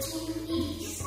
to east.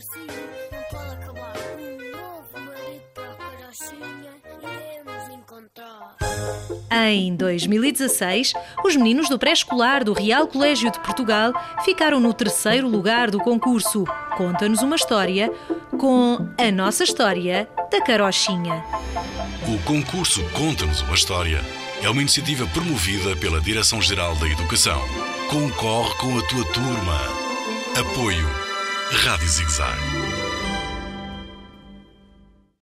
Assim, não pode acabar. Um novo marido para a carochinha iremos encontrar. Em 2016, os meninos do pré-escolar do Real Colégio de Portugal ficaram no terceiro lugar do concurso Conta-nos uma História com A Nossa História da Carochinha. O concurso Conta-nos uma História é uma iniciativa promovida pela Direção-Geral da Educação. Concorre com a tua turma. Apoio Rádio Zigzag.